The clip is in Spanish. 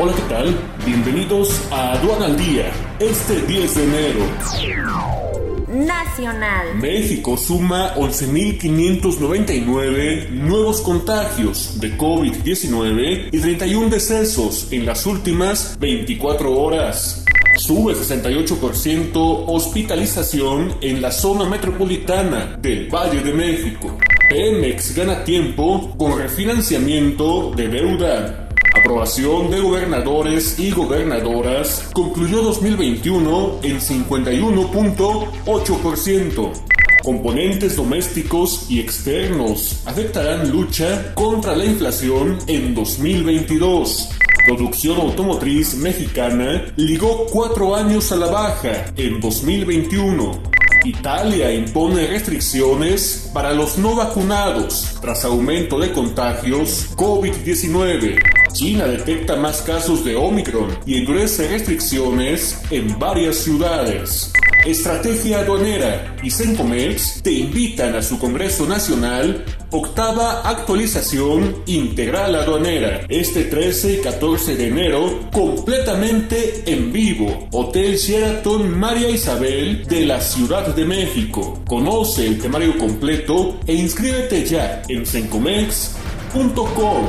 Hola, ¿qué tal? Bienvenidos a Aduana al Día, este 10 de enero. Nacional. México suma 11.599 nuevos contagios de COVID-19 y 31 decesos en las últimas 24 horas. Sube 68% hospitalización en la zona metropolitana del Valle de México. Pemex gana tiempo con refinanciamiento de deuda. Aprobación de gobernadores y gobernadoras concluyó 2021 en 51.8%. Componentes domésticos y externos afectarán lucha contra la inflación en 2022. Producción automotriz mexicana ligó cuatro años a la baja en 2021. Italia impone restricciones para los no vacunados tras aumento de contagios COVID-19. China detecta más casos de Omicron y endurece restricciones en varias ciudades. Estrategia aduanera y Sencomex te invitan a su Congreso Nacional, octava actualización integral aduanera, este 13 y 14 de enero, completamente en vivo. Hotel Sheraton María Isabel de la Ciudad de México. Conoce el temario completo e inscríbete ya en sencomex.com.